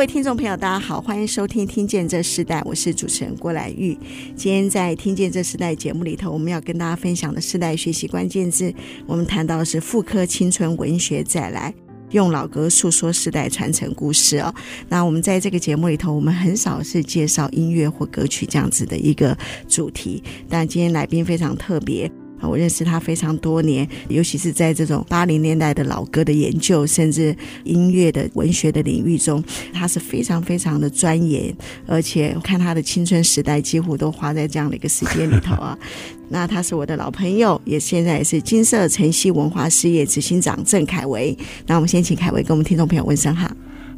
各位听众朋友，大家好，欢迎收听《听见这时代》，我是主持人郭兰玉。今天在《听见这时代》节目里头，我们要跟大家分享的世代学习关键字，我们谈到的是妇科青春文学再来，用老歌诉说世代传承故事哦。那我们在这个节目里头，我们很少是介绍音乐或歌曲这样子的一个主题，但今天来宾非常特别。我认识他非常多年，尤其是在这种八零年代的老歌的研究，甚至音乐的文学的领域中，他是非常非常的钻研，而且看他的青春时代几乎都花在这样的一个时间里头啊。那他是我的老朋友，也现在也是金色晨曦文化事业执行长郑凯维。那我们先请凯维跟我们听众朋友问声好。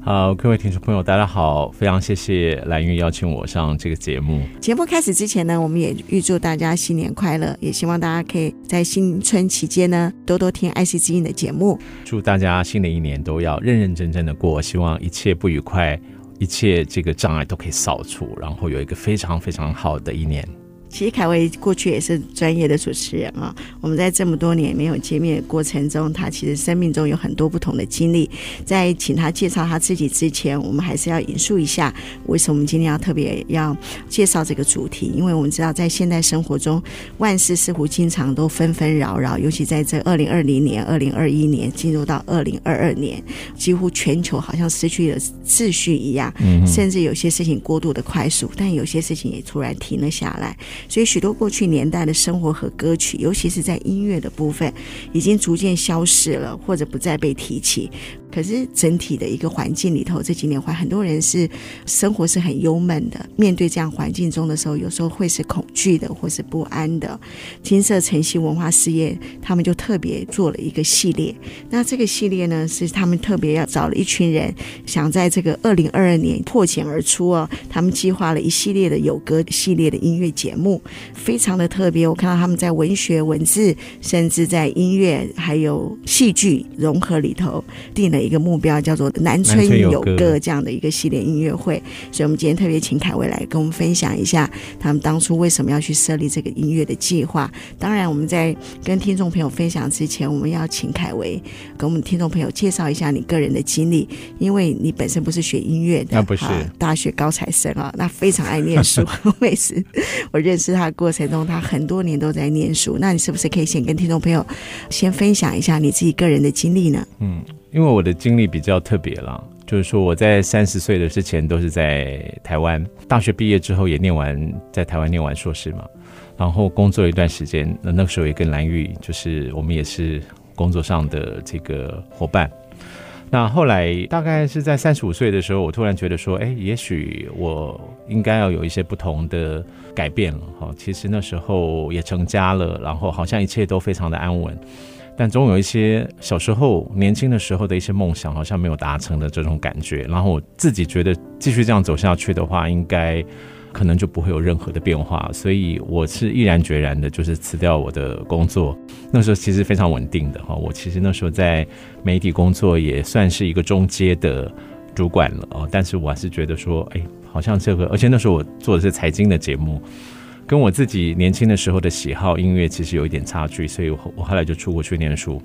好，各位听众朋友，大家好！非常谢谢蓝玉邀请我上这个节目。节目开始之前呢，我们也预祝大家新年快乐，也希望大家可以在新春期间呢，多多听爱惜之音的节目。祝大家新的一年都要认认真真的过，希望一切不愉快，一切这个障碍都可以扫除，然后有一个非常非常好的一年。其实凯威过去也是专业的主持人啊。我们在这么多年没有见面的过程中，他其实生命中有很多不同的经历。在请他介绍他自己之前，我们还是要引述一下为什么我们今天要特别要介绍这个主题。因为我们知道，在现代生活中，万事似乎经常都纷纷扰扰，尤其在这二零二零年、二零二一年进入到二零二二年，几乎全球好像失去了秩序一样，甚至有些事情过度的快速，但有些事情也突然停了下来。所以，许多过去年代的生活和歌曲，尤其是在音乐的部分，已经逐渐消失了，或者不再被提起。可是整体的一个环境里头，这几年来很多人是生活是很忧闷的。面对这样环境中的时候，有时候会是恐惧的，或是不安的。金色晨曦文化事业他们就特别做了一个系列。那这个系列呢，是他们特别要找了一群人，想在这个二零二二年破茧而出哦。他们计划了一系列的有歌系列的音乐节目，非常的特别。我看到他们在文学、文字，甚至在音乐还有戏剧融合里头定了。一个目标叫做“南村有歌”这样的一个系列音乐会，所以我们今天特别请凯维来跟我们分享一下他们当初为什么要去设立这个音乐的计划。当然，我们在跟听众朋友分享之前，我们要请凯维跟我们听众朋友介绍一下你个人的经历，因为你本身不是学音乐的，那不是大学高材生啊，那非常爱念书。我也是，我认识他的过程中，他很多年都在念书。那你是不是可以先跟听众朋友先分享一下你自己个人的经历呢？嗯。因为我的经历比较特别了，就是说我在三十岁的之前都是在台湾，大学毕业之后也念完在台湾念完硕士嘛，然后工作一段时间，那那个时候也跟兰玉，就是我们也是工作上的这个伙伴。那后来大概是在三十五岁的时候，我突然觉得说，哎，也许我应该要有一些不同的改变了哈。其实那时候也成家了，然后好像一切都非常的安稳。但总有一些小时候、年轻的时候的一些梦想，好像没有达成的这种感觉。然后我自己觉得，继续这样走下去的话，应该可能就不会有任何的变化。所以我是毅然决然的，就是辞掉我的工作。那时候其实非常稳定的哈，我其实那时候在媒体工作也算是一个中阶的主管了哦。但是我还是觉得说，哎，好像这个，而且那时候我做的是财经的节目。跟我自己年轻的时候的喜好音乐其实有一点差距，所以我我后来就出国去念书。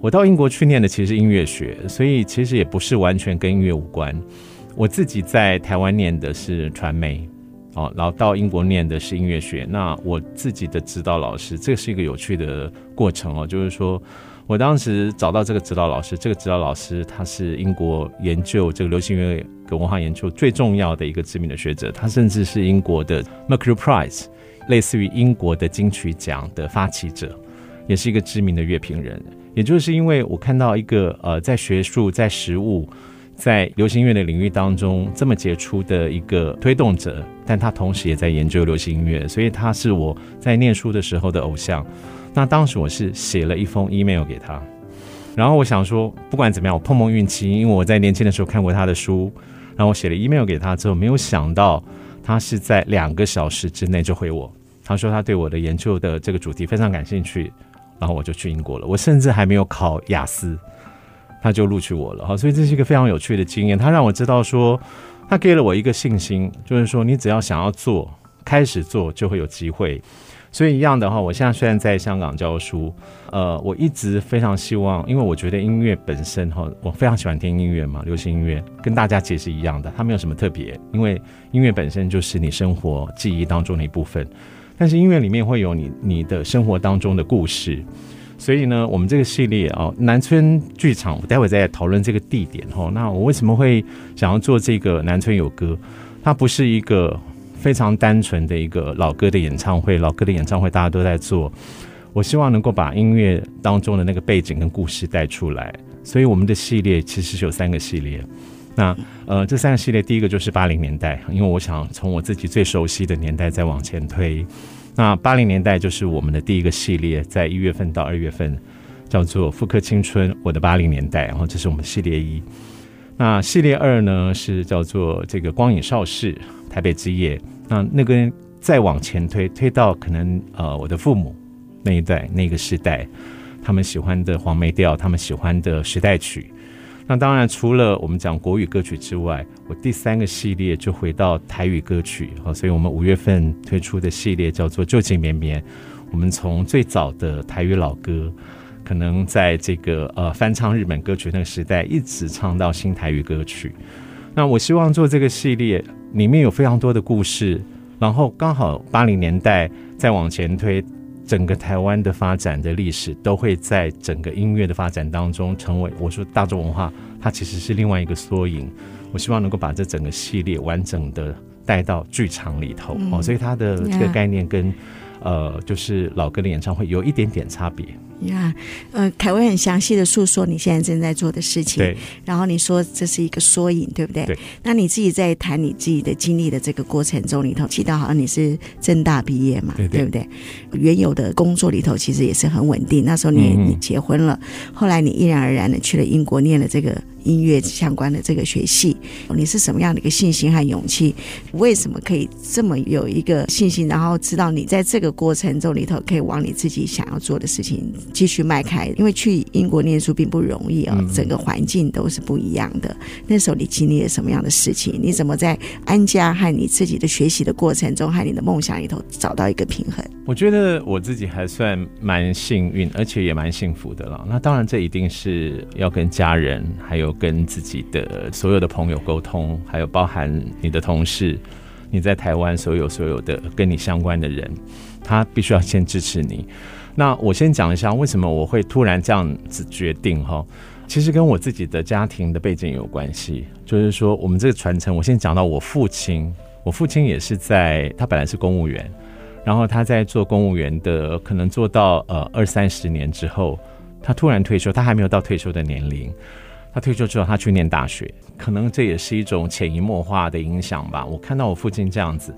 我到英国去念的其实是音乐学，所以其实也不是完全跟音乐无关。我自己在台湾念的是传媒，哦，然后到英国念的是音乐学。那我自己的指导老师，这是一个有趣的过程哦，就是说。我当时找到这个指导老师，这个指导老师他是英国研究这个流行音乐跟文化研究最重要的一个知名的学者，他甚至是英国的 Mercury Prize，类似于英国的金曲奖的发起者，也是一个知名的乐评人。也就是因为我看到一个呃，在学术、在实务、在流行音乐的领域当中这么杰出的一个推动者，但他同时也在研究流行音乐，所以他是我在念书的时候的偶像。那当时我是写了一封 email 给他，然后我想说，不管怎么样，我碰碰运气，因为我在年轻的时候看过他的书，然后我写了 email 给他之后，没有想到他是在两个小时之内就回我，他说他对我的研究的这个主题非常感兴趣，然后我就去英国了，我甚至还没有考雅思。他就录取我了哈，所以这是一个非常有趣的经验。他让我知道说，他给了我一个信心，就是说你只要想要做，开始做就会有机会。所以一样的话，我现在虽然在香港教书，呃，我一直非常希望，因为我觉得音乐本身哈，我非常喜欢听音乐嘛，流行音乐跟大家其实一样的，它没有什么特别，因为音乐本身就是你生活记忆当中的一部分。但是音乐里面会有你你的生活当中的故事。所以呢，我们这个系列啊，南村剧场，我待会再讨论这个地点哈。那我为什么会想要做这个南村有歌？它不是一个非常单纯的一个老歌的演唱会，老歌的演唱会大家都在做。我希望能够把音乐当中的那个背景跟故事带出来。所以我们的系列其实是有三个系列。那呃，这三个系列第一个就是八零年代，因为我想从我自己最熟悉的年代再往前推。那八零年代就是我们的第一个系列，在一月份到二月份，叫做《复刻青春：我的八零年代》，然后这是我们系列一。那系列二呢是叫做这个《光影少事：台北之夜》。那那个再往前推，推到可能呃我的父母那一代那个时代，他们喜欢的黄梅调，他们喜欢的时代曲。那当然，除了我们讲国语歌曲之外，我第三个系列就回到台语歌曲啊，所以我们五月份推出的系列叫做《旧情绵绵》。我们从最早的台语老歌，可能在这个呃翻唱日本歌曲那个时代，一直唱到新台语歌曲。那我希望做这个系列，里面有非常多的故事，然后刚好八零年代再往前推。整个台湾的发展的历史都会在整个音乐的发展当中成为，我说大众文化，它其实是另外一个缩影。我希望能够把这整个系列完整的带到剧场里头哦，所以它的这个概念跟呃，就是老歌的演唱会有一点点差别。呀，yeah, 呃，凯威很详细的诉说你现在正在做的事情，对。然后你说这是一个缩影，对不对？对。那你自己在谈你自己的经历的这个过程中里头，记得好像你是正大毕业嘛，对，对，对不对？原有的工作里头其实也是很稳定。那时候你你结婚了，嗯、后来你毅然而然的去了英国念了这个。音乐相关的这个学系，你是什么样的一个信心和勇气？为什么可以这么有一个信心？然后知道你在这个过程中里头可以往你自己想要做的事情继续迈开？因为去英国念书并不容易哦，整个环境都是不一样的。那时候你经历了什么样的事情？你怎么在安家和你自己的学习的过程中，和你的梦想里头找到一个平衡？我觉得我自己还算蛮幸运，而且也蛮幸福的了。那当然，这一定是要跟家人还有。跟自己的所有的朋友沟通，还有包含你的同事，你在台湾所有所有的跟你相关的人，他必须要先支持你。那我先讲一下为什么我会突然这样子决定哈，其实跟我自己的家庭的背景有关系。就是说，我们这个传承，我先讲到我父亲，我父亲也是在，他本来是公务员，然后他在做公务员的，可能做到呃二三十年之后，他突然退休，他还没有到退休的年龄。他退休之后，他去念大学，可能这也是一种潜移默化的影响吧。我看到我父亲这样子，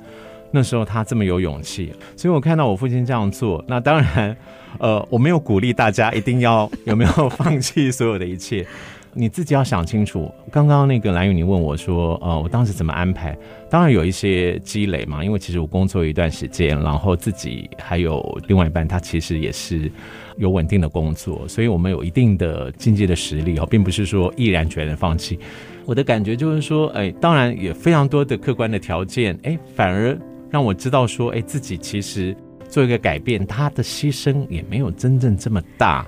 那时候他这么有勇气，所以我看到我父亲这样做，那当然，呃，我没有鼓励大家一定要有没有放弃所有的一切。你自己要想清楚。刚刚那个兰屿，你问我说，呃，我当时怎么安排？当然有一些积累嘛，因为其实我工作一段时间，然后自己还有另外一半，他其实也是有稳定的工作，所以我们有一定的经济的实力哦，并不是说毅然决然放弃。我的感觉就是说，哎，当然也非常多的客观的条件，哎，反而让我知道说，哎，自己其实做一个改变，他的牺牲也没有真正这么大。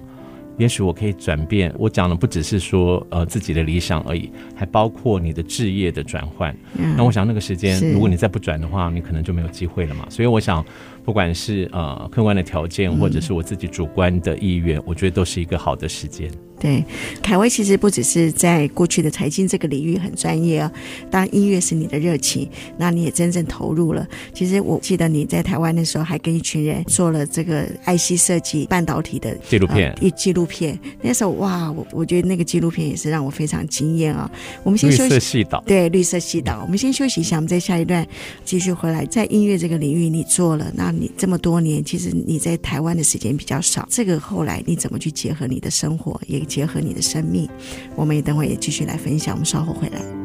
也许我可以转变，我讲的不只是说呃自己的理想而已，还包括你的置业的转换。嗯、那我想那个时间，如果你再不转的话，你可能就没有机会了嘛。所以我想，不管是呃客观的条件，或者是我自己主观的意愿，我觉得都是一个好的时间。对，凯威其实不只是在过去的财经这个领域很专业啊，当然音乐是你的热情，那你也真正投入了。其实我记得你在台湾的时候，还跟一群人做了这个爱惜设计半导体的纪录片，一纪录录片。那时候哇，我我觉得那个纪录片也是让我非常惊艳啊。我们先休息。绿色系岛。对，绿色系岛。我们先休息一下，我们再下一段继续回来。在音乐这个领域，你做了，那你这么多年，其实你在台湾的时间比较少。这个后来你怎么去结合你的生活，也结合你的生命？我们也等会也继续来分享。我们稍后回来。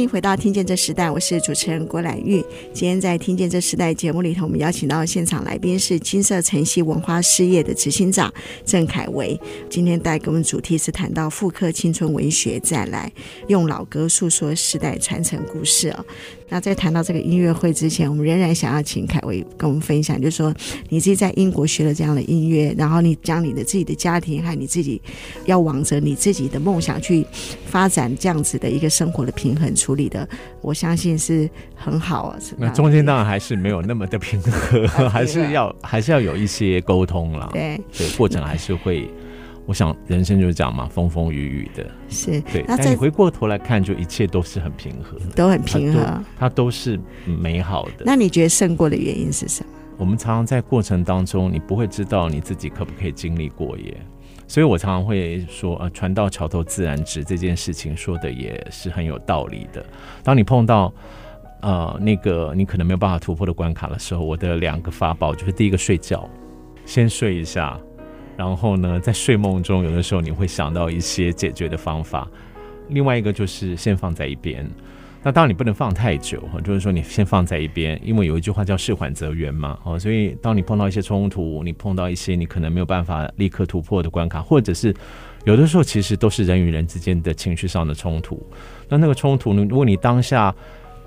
欢迎回到《听见这时代》，我是主持人郭兰玉。今天在《听见这时代》节目里头，我们邀请到现场来宾是金色晨曦文化事业的执行长郑凯维。今天带给我们主题是谈到复刻青春文学，再来用老歌诉说时代传承故事啊。那在谈到这个音乐会之前，我们仍然想要请凯维跟我们分享，就是说你自己在英国学了这样的音乐，然后你将你的自己的家庭和你自己要往着你自己的梦想去发展这样子的一个生活的平衡出处理的，我相信是很好啊。那中间当然还是没有那么的平和，还是要还是要有一些沟通了。对，对，过程还是会。我想人生就是这样嘛，风风雨雨的，是对。那你回过头来看，就一切都是很平和，都很平和，它，它都是美好的。那你觉得胜过的原因是什么？我们常常在过程当中，你不会知道你自己可不可以经历过耶。所以我常常会说，呃，船到桥头自然直这件事情说的也是很有道理的。当你碰到呃那个你可能没有办法突破的关卡的时候，我的两个法宝就是第一个睡觉，先睡一下。然后呢，在睡梦中，有的时候你会想到一些解决的方法。另外一个就是先放在一边。那当然你不能放太久，就是说你先放在一边，因为有一句话叫“事缓则圆”嘛。哦，所以当你碰到一些冲突，你碰到一些你可能没有办法立刻突破的关卡，或者是有的时候其实都是人与人之间的情绪上的冲突。那那个冲突呢，如果你当下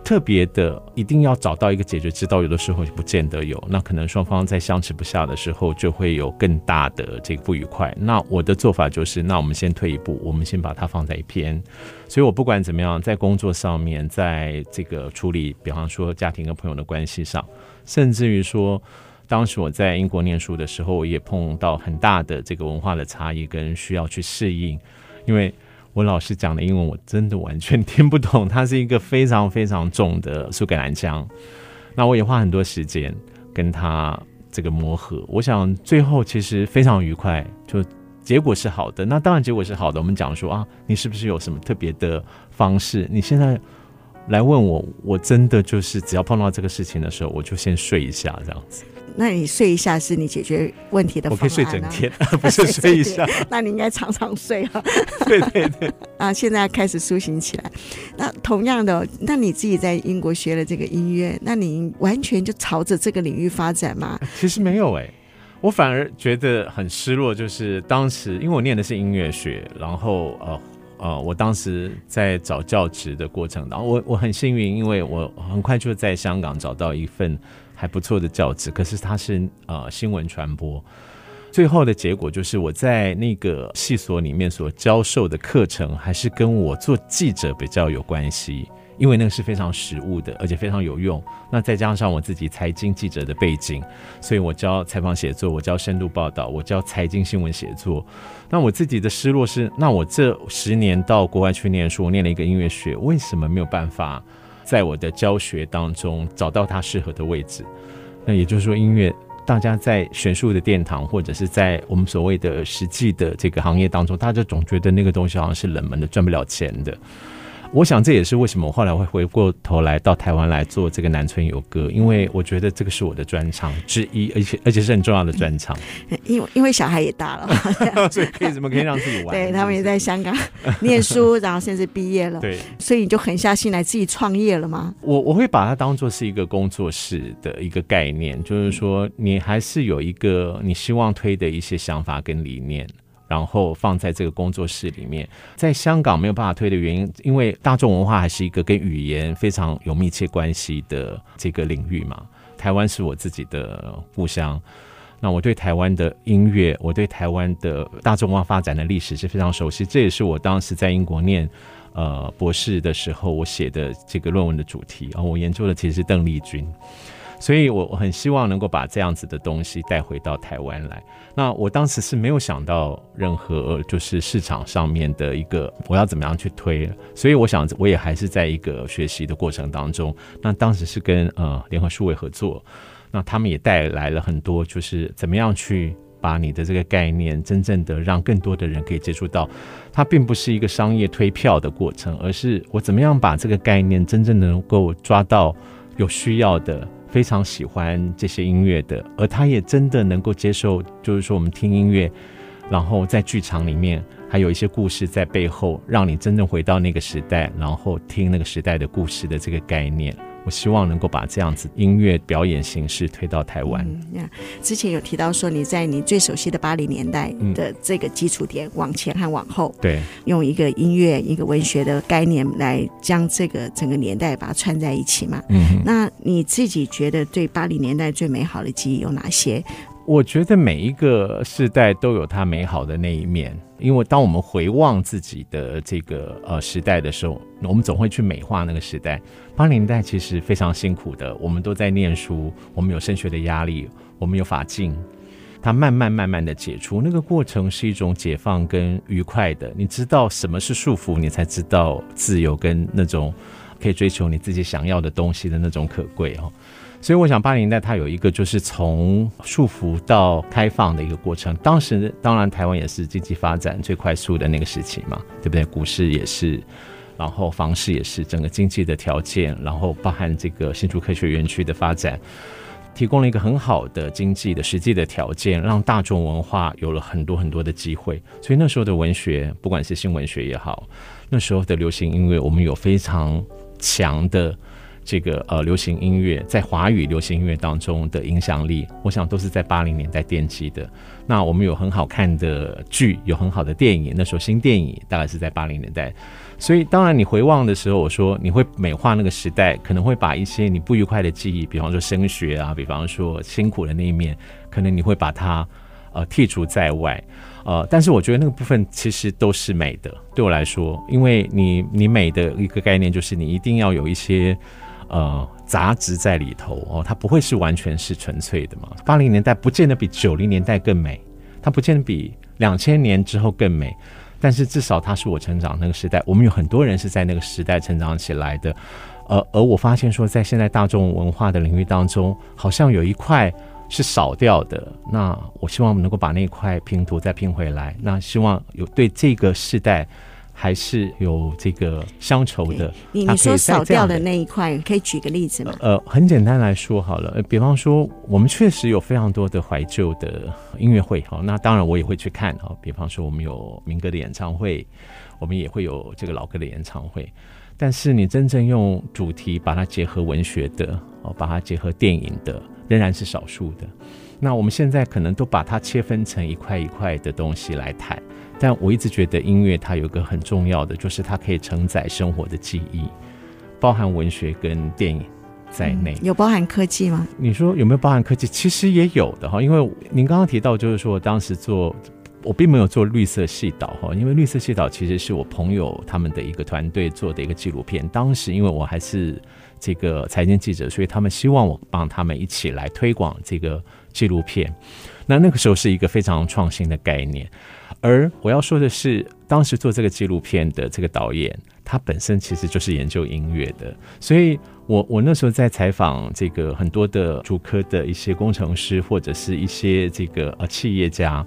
特别的，一定要找到一个解决之道，有的时候不见得有。那可能双方在相持不下的时候，就会有更大的这个不愉快。那我的做法就是，那我们先退一步，我们先把它放在一边。所以我不管怎么样，在工作上面，在这个处理，比方说家庭跟朋友的关系上，甚至于说，当时我在英国念书的时候，我也碰到很大的这个文化的差异跟需要去适应，因为。我老师讲的英文我真的完全听不懂，它是一个非常非常重的苏格兰腔，那我也花很多时间跟他这个磨合。我想最后其实非常愉快，就结果是好的。那当然结果是好的。我们讲说啊，你是不是有什么特别的方式？你现在来问我，我真的就是只要碰到这个事情的时候，我就先睡一下这样子。那你睡一下是你解决问题的方？我可以睡整天，不是睡一下。那你应该常常睡啊。对 对对。啊，现在开始苏醒起来。那同样的，那你自己在英国学了这个音乐，那你完全就朝着这个领域发展吗？其实没有哎、欸，我反而觉得很失落。就是当时，因为我念的是音乐学，然后呃呃，我当时在找教职的过程当中，我我很幸运，因为我很快就在香港找到一份。还不错的教职，可是他是呃新闻传播，最后的结果就是我在那个系所里面所教授的课程，还是跟我做记者比较有关系，因为那个是非常实务的，而且非常有用。那再加上我自己财经记者的背景，所以我教采访写作，我教深度报道，我教财经新闻写作。那我自己的失落是，那我这十年到国外去念书，我念了一个音乐学，为什么没有办法？在我的教学当中找到它适合的位置，那也就是说，音乐大家在学术的殿堂，或者是在我们所谓的实际的这个行业当中，大家总觉得那个东西好像是冷门的，赚不了钱的。我想这也是为什么我后来会回过头来到台湾来做这个南村游歌，因为我觉得这个是我的专长之一，而且而且是很重要的专长。因为因为小孩也大了，所以可以怎么可以让自己玩？对，他们也在香港念书，然后甚至毕业了。对，所以你就狠下心来自己创业了吗？我我会把它当做是一个工作室的一个概念，就是说你还是有一个你希望推的一些想法跟理念。然后放在这个工作室里面，在香港没有办法推的原因，因为大众文化还是一个跟语言非常有密切关系的这个领域嘛。台湾是我自己的故乡，那我对台湾的音乐，我对台湾的大众文化发展的历史是非常熟悉。这也是我当时在英国念呃博士的时候，我写的这个论文的主题啊。我研究的其实是邓丽君。所以我我很希望能够把这样子的东西带回到台湾来。那我当时是没有想到任何就是市场上面的一个我要怎么样去推，所以我想我也还是在一个学习的过程当中。那当时是跟呃联合数位合作，那他们也带来了很多，就是怎么样去。把你的这个概念真正的让更多的人可以接触到，它并不是一个商业推票的过程，而是我怎么样把这个概念真正能够抓到有需要的、非常喜欢这些音乐的，而他也真的能够接受，就是说我们听音乐，然后在剧场里面还有一些故事在背后，让你真正回到那个时代，然后听那个时代的故事的这个概念。我希望能够把这样子音乐表演形式推到台湾。嗯，之前有提到说你在你最熟悉的八零年代的这个基础点往前和往后，对，用一个音乐、一个文学的概念来将这个整个年代把它串在一起嘛。嗯，那你自己觉得对八零年代最美好的记忆有哪些？我觉得每一个世代都有它美好的那一面，因为当我们回望自己的这个呃时代的时候，我们总会去美化那个时代。八零代其实非常辛苦的，我们都在念书，我们有升学的压力，我们有法禁，它慢慢慢慢的解除，那个过程是一种解放跟愉快的。你知道什么是束缚，你才知道自由跟那种可以追求你自己想要的东西的那种可贵哦。所以我想，八零年代它有一个就是从束缚到开放的一个过程。当时当然台湾也是经济发展最快速的那个时期嘛，对不对？股市也是，然后房市也是，整个经济的条件，然后包含这个新竹科学园区的发展，提供了一个很好的经济的实际的条件，让大众文化有了很多很多的机会。所以那时候的文学，不管是新文学也好，那时候的流行音乐，我们有非常强的。这个呃，流行音乐在华语流行音乐当中的影响力，我想都是在八零年代奠基的。那我们有很好看的剧，有很好的电影，那时候新电影大概是在八零年代。所以当然你回望的时候，我说你会美化那个时代，可能会把一些你不愉快的记忆，比方说升学啊，比方说辛苦的那一面，可能你会把它呃剔除在外。呃，但是我觉得那个部分其实都是美的，对我来说，因为你你美的一个概念就是你一定要有一些。呃，杂质在里头哦，它不会是完全是纯粹的嘛。八零年代不见得比九零年代更美，它不见得比两千年之后更美，但是至少它是我成长那个时代。我们有很多人是在那个时代成长起来的，呃，而我发现说，在现在大众文化的领域当中，好像有一块是少掉的。那我希望能够把那块拼图再拼回来。那希望有对这个时代。还是有这个乡愁的。你你说少掉的那一块，可以举个例子吗？呃，很简单来说好了，比方说我们确实有非常多的怀旧的音乐会，哈，那当然我也会去看，哈。比方说我们有民歌的演唱会，我们也会有这个老歌的演唱会。但是你真正用主题把它结合文学的，哦，把它结合电影的，仍然是少数的。那我们现在可能都把它切分成一块一块的东西来谈。但我一直觉得音乐它有一个很重要的，就是它可以承载生活的记忆，包含文学跟电影在内。有包含科技吗？你说有没有包含科技？其实也有的哈，因为您刚刚提到，就是说当时做，我并没有做绿色系岛哈，因为绿色系岛其实是我朋友他们的一个团队做的一个纪录片。当时因为我还是这个财经记者，所以他们希望我帮他们一起来推广这个纪录片。那那个时候是一个非常创新的概念。而我要说的是，当时做这个纪录片的这个导演，他本身其实就是研究音乐的，所以我我那时候在采访这个很多的主科的一些工程师或者是一些这个呃企业家，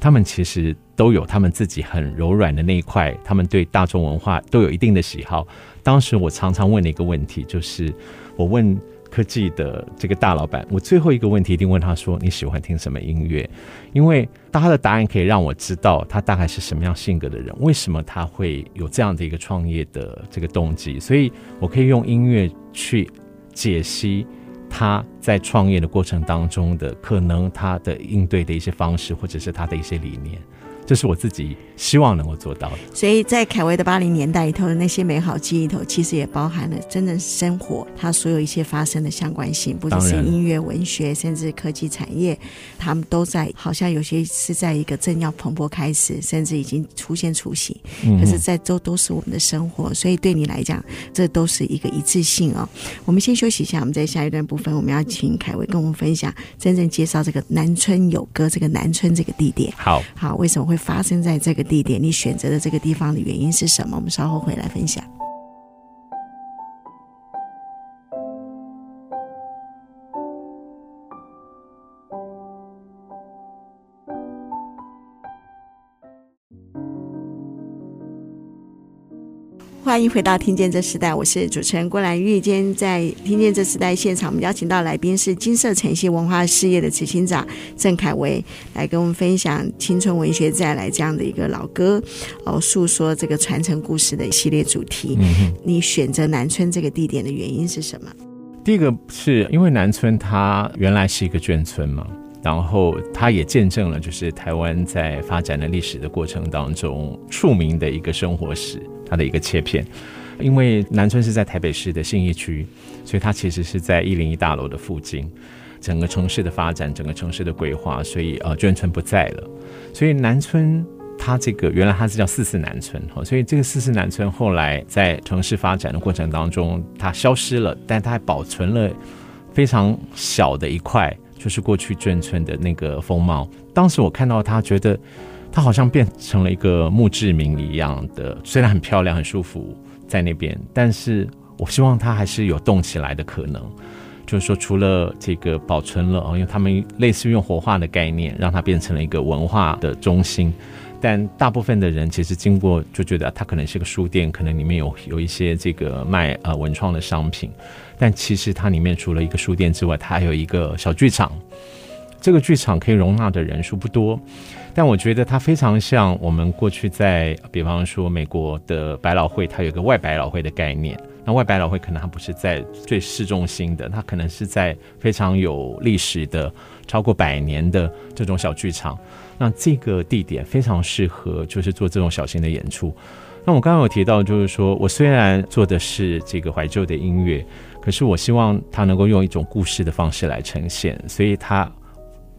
他们其实都有他们自己很柔软的那一块，他们对大众文化都有一定的喜好。当时我常常问的一个问题就是，我问。科技的这个大老板，我最后一个问题一定问他说：“你喜欢听什么音乐？”因为他的答案可以让我知道他大概是什么样性格的人，为什么他会有这样的一个创业的这个动机。所以我可以用音乐去解析他在创业的过程当中的可能，他的应对的一些方式，或者是他的一些理念。这是我自己希望能够做到的。所以在凯威的八零年代里头的那些美好记忆里头，其实也包含了真正生活它所有一些发生的相关性，不只是音乐、文学，甚至科技产业，他们都在，好像有些是在一个正要蓬勃开始，甚至已经出现雏形。可是，在都都是我们的生活，所以对你来讲，这都是一个一致性哦。我们先休息一下，我们在下一段部分，我们要请凯威跟我们分享，真正介绍这个南村有歌这个南村这个地点。好，好，为什么发生在这个地点？你选择的这个地方的原因是什么？我们稍后会来分享。欢迎回到《听见这时代》，我是主持人郭兰玉。今天在《听见这时代》现场，我们邀请到来宾是金色晨曦文化事业的执行长郑凯威，来跟我们分享青春文学再来这样的一个老歌哦，诉说这个传承故事的系列主题。嗯、你选择南村这个地点的原因是什么？第一个是因为南村它原来是一个眷村嘛，然后它也见证了就是台湾在发展的历史的过程当中庶民的一个生活史。它的一个切片，因为南村是在台北市的信义区，所以它其实是在一零一大楼的附近。整个城市的发展，整个城市的规划，所以呃眷村不在了，所以南村它这个原来它是叫四四南村哈，所以这个四四南村后来在城市发展的过程当中，它消失了，但它还保存了非常小的一块，就是过去眷村的那个风貌。当时我看到它，觉得。它好像变成了一个墓志铭一样的，虽然很漂亮、很舒服在那边，但是我希望它还是有动起来的可能。就是说，除了这个保存了，因为他们类似于用活化的概念，让它变成了一个文化的中心。但大部分的人其实经过就觉得它可能是个书店，可能里面有有一些这个卖呃文创的商品。但其实它里面除了一个书店之外，它还有一个小剧场。这个剧场可以容纳的人数不多。但我觉得它非常像我们过去在，比方说美国的百老汇，它有个外百老汇的概念。那外百老汇可能它不是在最市中心的，它可能是在非常有历史的、超过百年的这种小剧场。那这个地点非常适合，就是做这种小型的演出。那我刚刚有提到，就是说我虽然做的是这个怀旧的音乐，可是我希望它能够用一种故事的方式来呈现，所以它。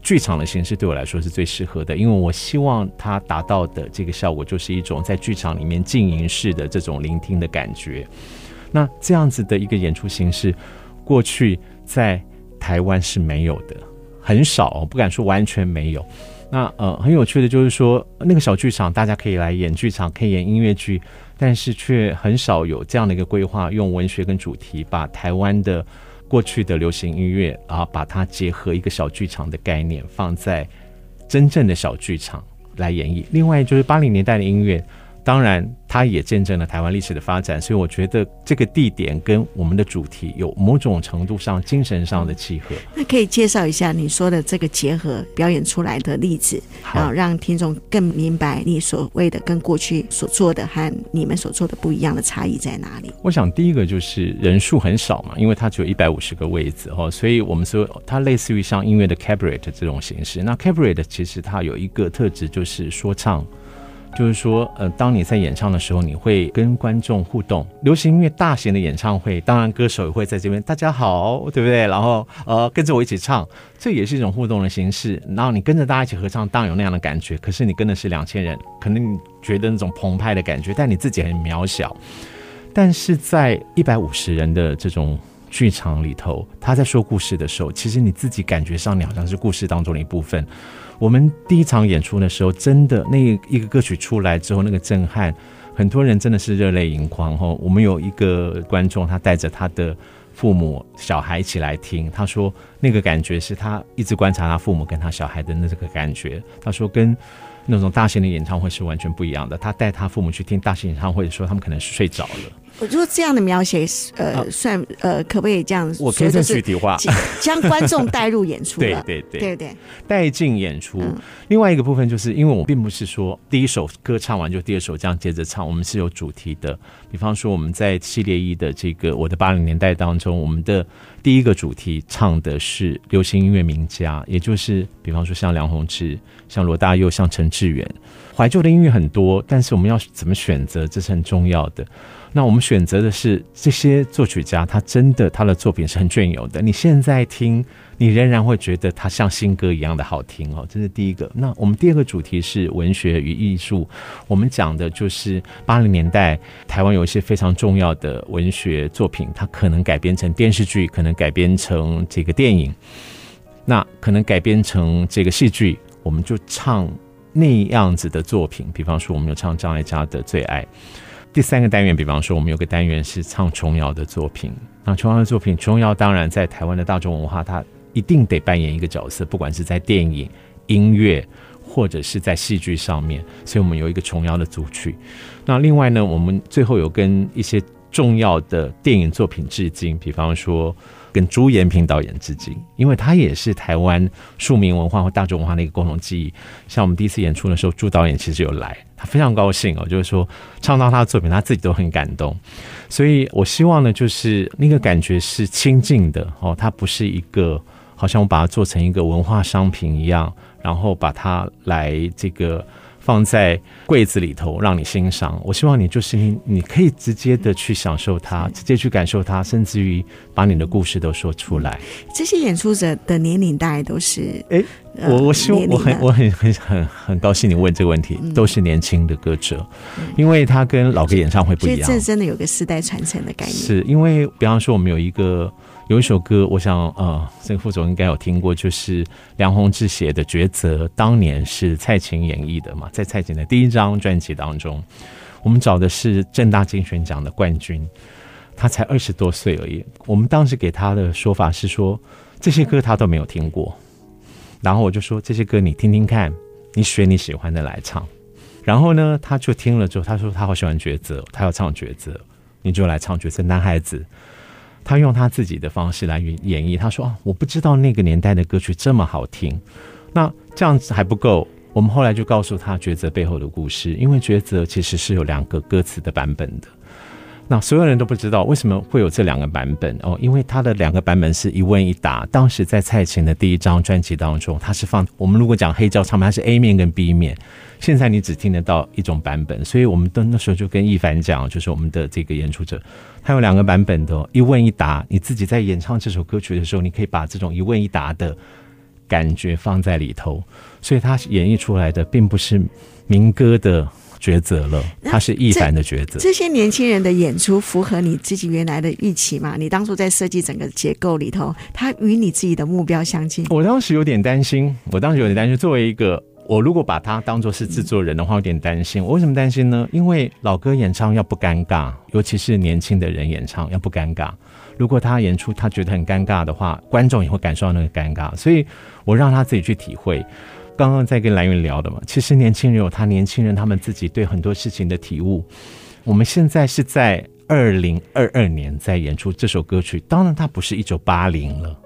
剧场的形式对我来说是最适合的，因为我希望它达到的这个效果就是一种在剧场里面静音式的这种聆听的感觉。那这样子的一个演出形式，过去在台湾是没有的，很少，不敢说完全没有。那呃，很有趣的就是说，那个小剧场大家可以来演剧场，可以演音乐剧，但是却很少有这样的一个规划，用文学跟主题把台湾的。过去的流行音乐然后，把它结合一个小剧场的概念，放在真正的小剧场来演绎。另外就是八零年代的音乐。当然，它也见证了台湾历史的发展，所以我觉得这个地点跟我们的主题有某种程度上精神上的契合。那可以介绍一下你说的这个结合表演出来的例子，然后让听众更明白你所谓的跟过去所做的和你们所做的不一样的差异在哪里？我想第一个就是人数很少嘛，因为它只有一百五十个位子哦，所以我们说它类似于像音乐的 cabaret 这种形式。那 cabaret 其实它有一个特质就是说唱。就是说，呃，当你在演唱的时候，你会跟观众互动。流行音乐大型的演唱会，当然歌手也会在这边，大家好，对不对？然后，呃，跟着我一起唱，这也是一种互动的形式。然后你跟着大家一起合唱，当然有那样的感觉。可是你跟的是两千人，可能你觉得那种澎湃的感觉，但你自己很渺小。但是在一百五十人的这种剧场里头，他在说故事的时候，其实你自己感觉上你好像是故事当中的一部分。我们第一场演出的时候，真的那一个歌曲出来之后，那个震撼，很多人真的是热泪盈眶。哈，我们有一个观众，他带着他的父母、小孩一起来听，他说那个感觉是他一直观察他父母跟他小孩的那个感觉。他说跟那种大型的演唱会是完全不一样的。他带他父母去听大型演唱会的时候，他们可能是睡着了。我如果这样的描写，呃，啊、算呃，可不可以这样？我可以再具体化，将观众带入演出了，对对对，对不对？带进演出。嗯、另外一个部分就是，因为我并不是说第一首歌唱完就第二首这样接着唱，我们是有主题的。比方说，我们在系列一的这个我的八零年代当中，我们的第一个主题唱的是流行音乐名家，也就是比方说像梁鸿志、像罗大佑、像陈志远。怀旧的音乐很多，但是我们要怎么选择，这是很重要的。那我们选择的是这些作曲家，他真的他的作品是很隽永的。你现在听，你仍然会觉得他像新歌一样的好听哦。这是第一个。那我们第二个主题是文学与艺术，我们讲的就是八零年代台湾有一些非常重要的文学作品，它可能改编成电视剧，可能改编成这个电影，那可能改编成这个戏剧，我们就唱。那样子的作品，比方说我们有唱张艾嘉的《最爱》。第三个单元，比方说我们有个单元是唱琼瑶的作品。那琼瑶的作品，琼瑶当然在台湾的大众文化，它一定得扮演一个角色，不管是在电影、音乐或者是在戏剧上面。所以我们有一个琼瑶的组曲。那另外呢，我们最后有跟一些重要的电影作品致敬，比方说。跟朱延平导演致敬，因为他也是台湾庶民文化或大众文化的一个共同记忆。像我们第一次演出的时候，朱导演其实有来，他非常高兴哦，就是说唱到他的作品，他自己都很感动。所以我希望呢，就是那个感觉是亲近的哦，它不是一个好像我把它做成一个文化商品一样，然后把它来这个。放在柜子里头让你欣赏，我希望你就是你，你可以直接的去享受它，直接去感受它，甚至于把你的故事都说出来。这些演出者的年龄大概都是，哎，我我希望我很我很很很很高兴你问这个问题，都是年轻的歌者，因为他跟老歌演唱会不一样，这真的有个世代传承的概念。是因为比方说我们有一个。有一首歌，我想，呃，这个副总应该有听过，就是梁鸿志写的《抉择》，当年是蔡琴演绎的嘛，在蔡琴的第一张专辑当中，我们找的是正大金选奖的冠军，他才二十多岁而已。我们当时给他的说法是说，这些歌他都没有听过，然后我就说，这些歌你听听看，你选你喜欢的来唱。然后呢，他就听了之后，他说他好喜欢《抉择》，他要唱《抉择》，你就来唱《抉择》，男孩子。他用他自己的方式来演绎。他说：“啊，我不知道那个年代的歌曲这么好听。那这样子还不够，我们后来就告诉他抉择背后的故事。因为抉择其实是有两个歌词的版本的。那所有人都不知道为什么会有这两个版本哦，因为他的两个版本是一问一答。当时在蔡琴的第一张专辑当中，他是放我们如果讲黑胶唱片，它是 A 面跟 B 面。现在你只听得到一种版本，所以我们都那时候就跟易凡讲，就是我们的这个演出者。”他有两个版本的，一问一答。你自己在演唱这首歌曲的时候，你可以把这种一问一答的感觉放在里头，所以他演绎出来的并不是民歌的抉择了，他是易凡的抉择。这些年轻人的演出符合你自己原来的预期吗？你当初在设计整个结构里头，他与你自己的目标相近？我当时有点担心，我当时有点担心，作为一个。我如果把他当作是制作人的话，有点担心。我为什么担心呢？因为老歌演唱要不尴尬，尤其是年轻的人演唱要不尴尬。如果他演出他觉得很尴尬的话，观众也会感受到那个尴尬。所以我让他自己去体会。刚刚在跟兰云聊的嘛，其实年轻人有他年轻人他们自己对很多事情的体悟。我们现在是在二零二二年在演出这首歌曲，当然它不是一九八零了。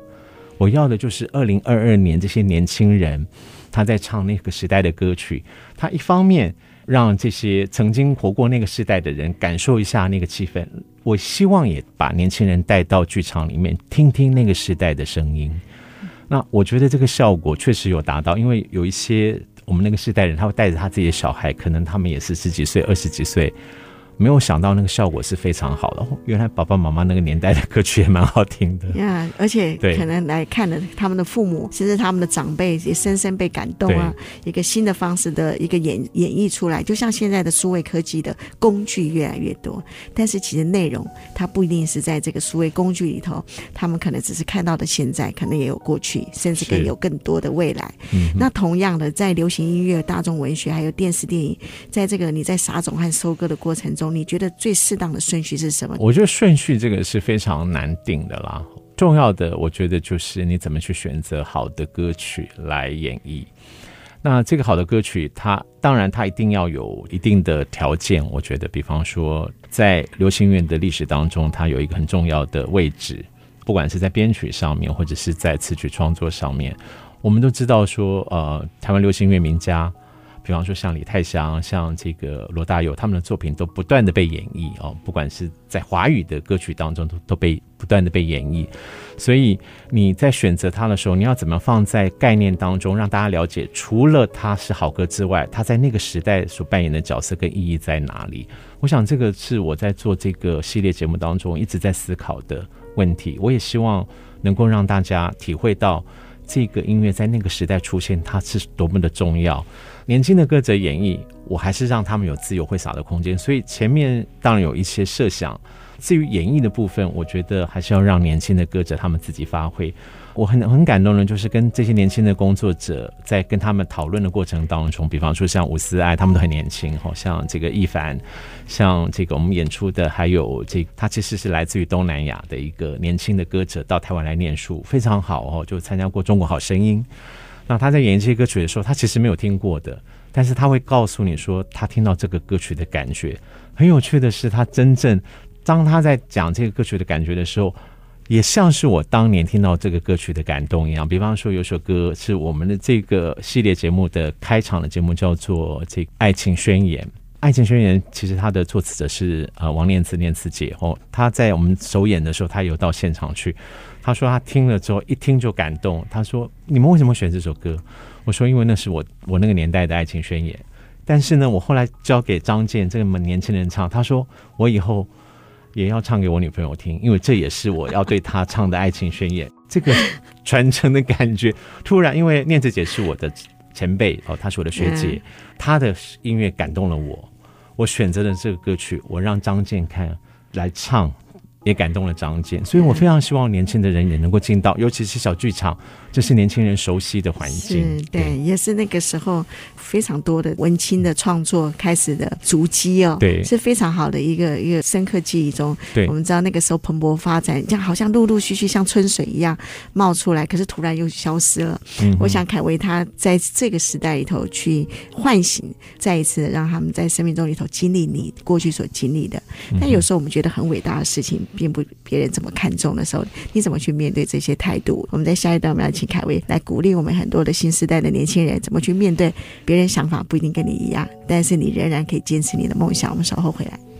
我要的就是二零二二年这些年轻人。他在唱那个时代的歌曲，他一方面让这些曾经活过那个时代的人感受一下那个气氛，我希望也把年轻人带到剧场里面听听那个时代的声音。那我觉得这个效果确实有达到，因为有一些我们那个世代人，他会带着他自己的小孩，可能他们也是十几岁、二十几岁。没有想到那个效果是非常好的。原来爸爸妈妈那个年代的歌曲也蛮好听的。呀，而且可能来看的他们的父母，甚至他们的长辈也深深被感动啊。一个新的方式的一个演演绎出来，就像现在的数位科技的工具越来越多，但是其实内容它不一定是在这个数位工具里头，他们可能只是看到的现在，可能也有过去，甚至更有更多的未来。嗯那同样的，在流行音乐、大众文学还有电视电影，在这个你在撒种和收割的过程中。你觉得最适当的顺序是什么？我觉得顺序这个是非常难定的啦。重要的，我觉得就是你怎么去选择好的歌曲来演绎。那这个好的歌曲，它当然它一定要有一定的条件。我觉得，比方说，在流行乐的历史当中，它有一个很重要的位置，不管是在编曲上面，或者是在词曲创作上面，我们都知道说，呃，台湾流行乐名家。比方说，像李泰祥、像这个罗大佑，他们的作品都不断的被演绎哦，不管是在华语的歌曲当中，都都被不断的被演绎。所以你在选择他的时候，你要怎么放在概念当中，让大家了解，除了他是好歌之外，他在那个时代所扮演的角色跟意义在哪里？我想这个是我在做这个系列节目当中一直在思考的问题。我也希望能够让大家体会到这个音乐在那个时代出现，它是多么的重要。年轻的歌者演绎，我还是让他们有自由挥洒的空间。所以前面当然有一些设想，至于演绎的部分，我觉得还是要让年轻的歌者他们自己发挥。我很很感动的，就是跟这些年轻的工作者在跟他们讨论的过程当中，比方说像伍思爱，他们都很年轻，好像这个一凡，像这个我们演出的，还有这他其实是来自于东南亚的一个年轻的歌者，到台湾来念书，非常好哦，就参加过《中国好声音》。那他在演绎这些歌曲的时候，他其实没有听过的，但是他会告诉你说，他听到这个歌曲的感觉。很有趣的是，他真正当他在讲这个歌曲的感觉的时候，也像是我当年听到这个歌曲的感动一样。比方说，有首歌是我们的这个系列节目的开场的节目，叫做《这爱情宣言》。《爱情宣言》其实它的作词者是呃王念慈念慈姐哦，她在我们首演的时候，她有到现场去。她说她听了之后一听就感动。她说：“你们为什么选这首歌？”我说：“因为那是我我那个年代的爱情宣言。”但是呢，我后来交给张健这么年轻人唱，他说：“我以后也要唱给我女朋友听，因为这也是我要对她唱的爱情宣言。”这个传承的感觉，突然因为念子姐是我的前辈哦，她是我的学姐，她的音乐感动了我。我选择了这个歌曲，我让张健看来唱。也感动了张健，所以我非常希望年轻的人也能够进到，尤其是小剧场。这是年轻人熟悉的环境，是对，也是那个时候非常多的文青的创作开始的足迹哦，对，是非常好的一个一个深刻记忆中。对，我们知道那个时候蓬勃发展，这样好像陆陆续续像春水一样冒出来，可是突然又消失了。嗯，我想凯威他在这个时代里头去唤醒，再一次让他们在生命中里头经历你过去所经历的。但有时候我们觉得很伟大的事情，并不别人怎么看重的时候，你怎么去面对这些态度？我们在下一段我们要。请凯威来鼓励我们很多的新时代的年轻人，怎么去面对别人想法不一定跟你一样，但是你仍然可以坚持你的梦想。我们稍后回来。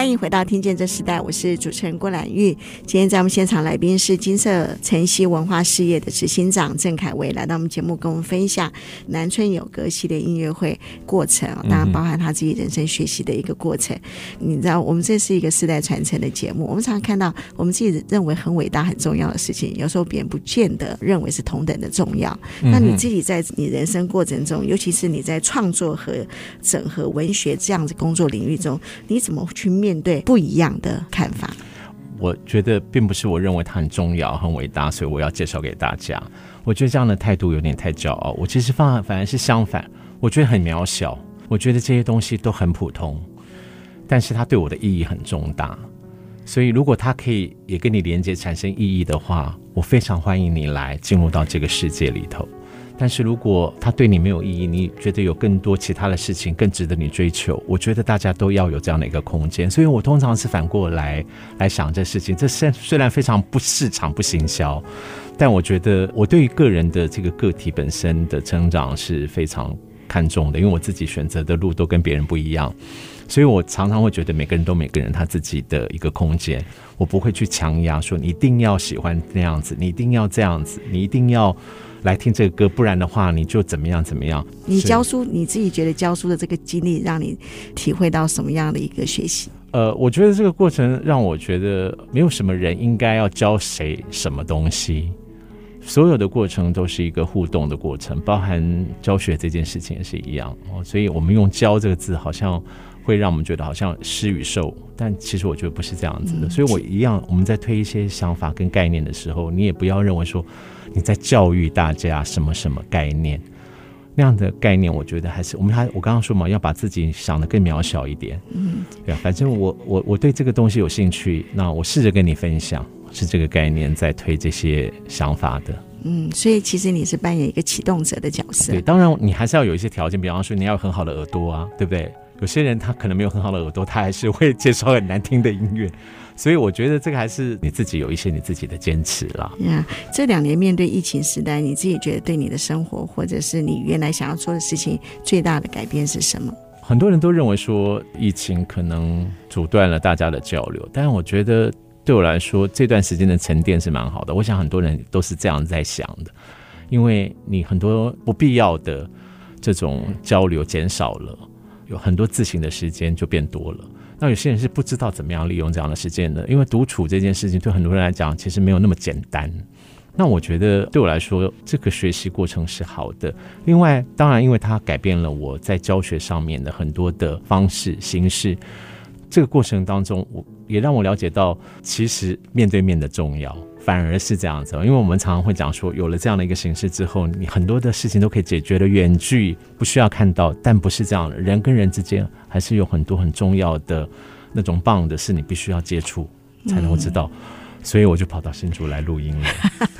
欢迎回到《听见这时代》，我是主持人郭兰玉。今天在我们现场来宾是金色晨曦文化事业的执行长郑凯威，来到我们节目跟我们分享《南村有歌》系列音乐会过程，当然包含他自己人生学习的一个过程。嗯、你知道，我们这是一个世代传承的节目，我们常常看到我们自己认为很伟大、很重要的事情，有时候别人不见得认为是同等的重要。那你自己在你人生过程中，尤其是你在创作和整合文学这样子工作领域中，你怎么去？面面对不一样的看法，我觉得并不是我认为它很重要、很伟大，所以我要介绍给大家。我觉得这样的态度有点太骄傲。我其实反反而是相反，我觉得很渺小。我觉得这些东西都很普通，但是它对我的意义很重大。所以，如果它可以也跟你连接、产生意义的话，我非常欢迎你来进入到这个世界里头。但是如果它对你没有意义，你觉得有更多其他的事情更值得你追求，我觉得大家都要有这样的一个空间。所以我通常是反过来来想这事情。这虽虽然非常不市场、不行销，但我觉得我对于个人的这个个体本身的成长是非常看重的，因为我自己选择的路都跟别人不一样，所以我常常会觉得每个人都每个人他自己的一个空间，我不会去强压说你一定要喜欢那样子，你一定要这样子，你一定要来听这个歌，不然的话你就怎么样怎么样。你教书，你自己觉得教书的这个经历让你体会到什么样的一个学习？呃，我觉得这个过程让我觉得没有什么人应该要教谁什么东西。所有的过程都是一个互动的过程，包含教学这件事情也是一样哦。所以，我们用“教”这个字，好像会让我们觉得好像施与受，但其实我觉得不是这样子的。所以我一样，我们在推一些想法跟概念的时候，你也不要认为说你在教育大家什么什么概念，那样的概念，我觉得还是我们还我刚刚说嘛，要把自己想的更渺小一点。嗯，对啊，反正我我我对这个东西有兴趣，那我试着跟你分享。是这个概念在推这些想法的，嗯，所以其实你是扮演一个启动者的角色。对，当然你还是要有一些条件，比方说你要有很好的耳朵啊，对不对？有些人他可能没有很好的耳朵，他还是会介绍很难听的音乐。所以我觉得这个还是你自己有一些你自己的坚持啦。呀、yeah，这两年面对疫情时代，你自己觉得对你的生活，或者是你原来想要做的事情，最大的改变是什么？很多人都认为说疫情可能阻断了大家的交流，但我觉得。对我来说，这段时间的沉淀是蛮好的。我想很多人都是这样在想的，因为你很多不必要的这种交流减少了，有很多自省的时间就变多了。那有些人是不知道怎么样利用这样的时间的，因为独处这件事情对很多人来讲其实没有那么简单。那我觉得对我来说，这个学习过程是好的。另外，当然，因为它改变了我在教学上面的很多的方式形式。这个过程当中，我也让我了解到，其实面对面的重要，反而是这样子。因为我们常常会讲说，有了这样的一个形式之后，你很多的事情都可以解决了，远距不需要看到，但不是这样的，人跟人之间还是有很多很重要的那种棒的是你必须要接触才能够知道。所以我就跑到新竹来录音了。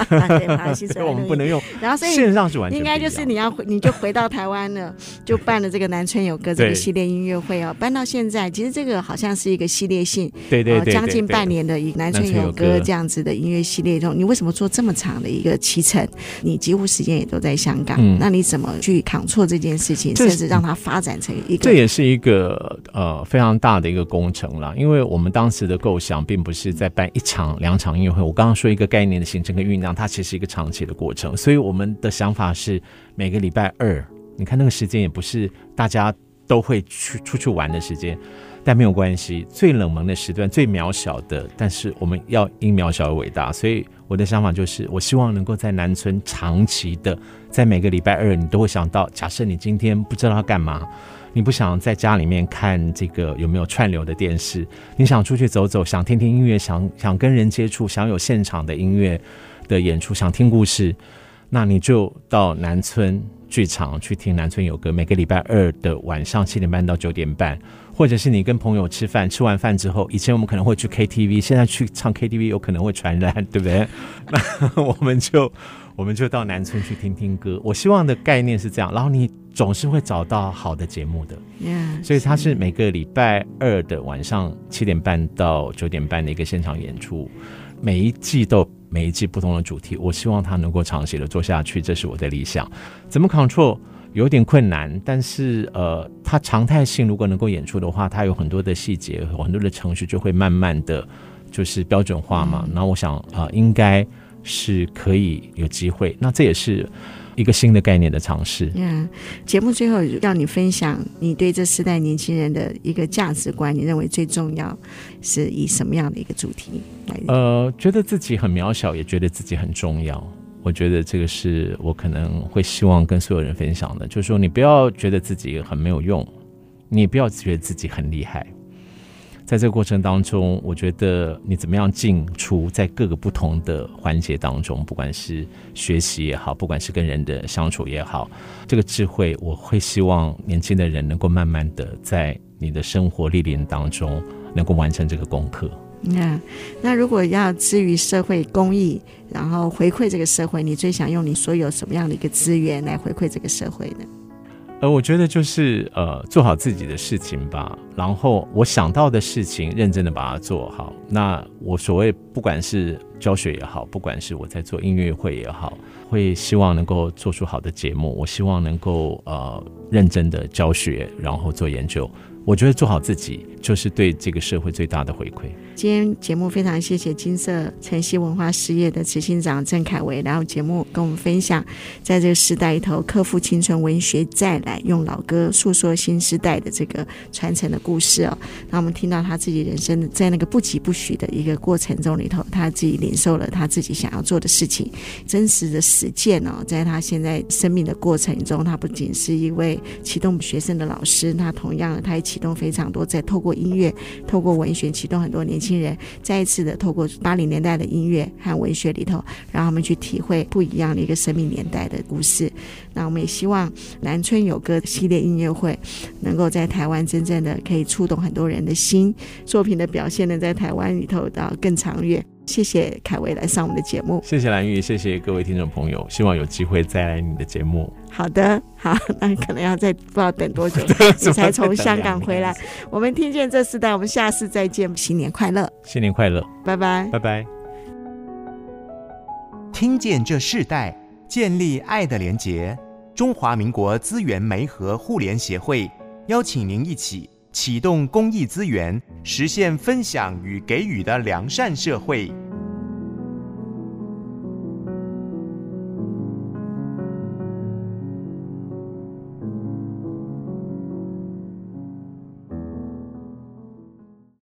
对，跑到新竹来录音。我们不能用，然后所以线上是完全应该就是你要回，你就回到台湾了，就办了这个南村有歌这个系列音乐会哦。办到现在，其实这个好像是一个系列性，对对对，将近半年的一个南村有歌这样子的音乐系列中，你为什么做这么长的一个期程？你几乎时间也都在香港，那你怎么去扛错这件事情，甚至让它发展成一个？这也是一个呃非常大的一个工程了，因为我们当时的构想并不是在办一场两。两场音乐会，我刚刚说一个概念的形成跟酝酿，它其实是一个长期的过程。所以我们的想法是每个礼拜二，你看那个时间也不是大家都会去出去玩的时间，但没有关系，最冷门的时段，最渺小的，但是我们要因渺小而伟大。所以我的想法就是，我希望能够在南村长期的，在每个礼拜二，你都会想到，假设你今天不知道要干嘛。你不想在家里面看这个有没有串流的电视？你想出去走走，想听听音乐，想想跟人接触，想有现场的音乐的演出，想听故事，那你就到南村剧场去听南村有歌。每个礼拜二的晚上七点半到九点半，或者是你跟朋友吃饭，吃完饭之后，以前我们可能会去 KTV，现在去唱 KTV 有可能会传染，对不对？那我们就。我们就到南村去听听歌。我希望的概念是这样，然后你总是会找到好的节目的。Yeah, 所以它是每个礼拜二的晚上七点半到九点半的一个现场演出。每一季都每一季不同的主题，我希望它能够长期的做下去，这是我的理想。怎么 control 有点困难，但是呃，它常态性如果能够演出的话，它有很多的细节和很多的程序就会慢慢的就是标准化嘛。那、嗯、我想啊、呃，应该。是可以有机会，那这也是一个新的概念的尝试。嗯，节目最后要你分享你对这时代年轻人的一个价值观，你认为最重要是以什么样的一个主题来？呃，觉得自己很渺小，也觉得自己很重要。我觉得这个是我可能会希望跟所有人分享的，就是说你不要觉得自己很没有用，你也不要觉得自己很厉害。在这个过程当中，我觉得你怎么样进出在各个不同的环节当中，不管是学习也好，不管是跟人的相处也好，这个智慧，我会希望年轻的人能够慢慢的在你的生活历练当中，能够完成这个功课。那那如果要至于社会公益，然后回馈这个社会，你最想用你所有什么样的一个资源来回馈这个社会呢？呃，我觉得就是呃，做好自己的事情吧。然后我想到的事情，认真的把它做好。那我所谓不管是教学也好，不管是我在做音乐会也好，会希望能够做出好的节目。我希望能够呃认真的教学，然后做研究。我觉得做好自己，就是对这个社会最大的回馈。今天节目非常谢谢金色晨曦文化事业的执行长郑凯维然后节目跟我们分享，在这个时代里头，克服青春文学再来，用老歌诉说新时代的这个传承的故事哦。那我们听到他自己人生在那个不疾不徐的一个过程中里头，他自己领受了他自己想要做的事情，真实的实践哦，在他现在生命的过程中，他不仅是一位启动学生的老师，他同样他也启动非常多，在透过音乐、透过文学启动很多年轻。新人再一次的透过八零年代的音乐和文学里头，让他们去体会不一样的一个生命年代的故事。那我们也希望南村有歌系列音乐会能够在台湾真正的可以触动很多人的心，作品的表现呢，在台湾里头到更长远。谢谢凯威来上我们的节目，谢谢蓝玉，谢谢各位听众朋友，希望有机会再来你的节目。好的，好，那可能要再不知道等多久，你才从香港回来。我们听见这时代，我们下次再见，新年快乐，新年快乐，拜拜，拜拜。听见这世代，建立爱的连结。中华民国资源媒和互联协会邀请您一起启动公益资源，实现分享与给予的良善社会。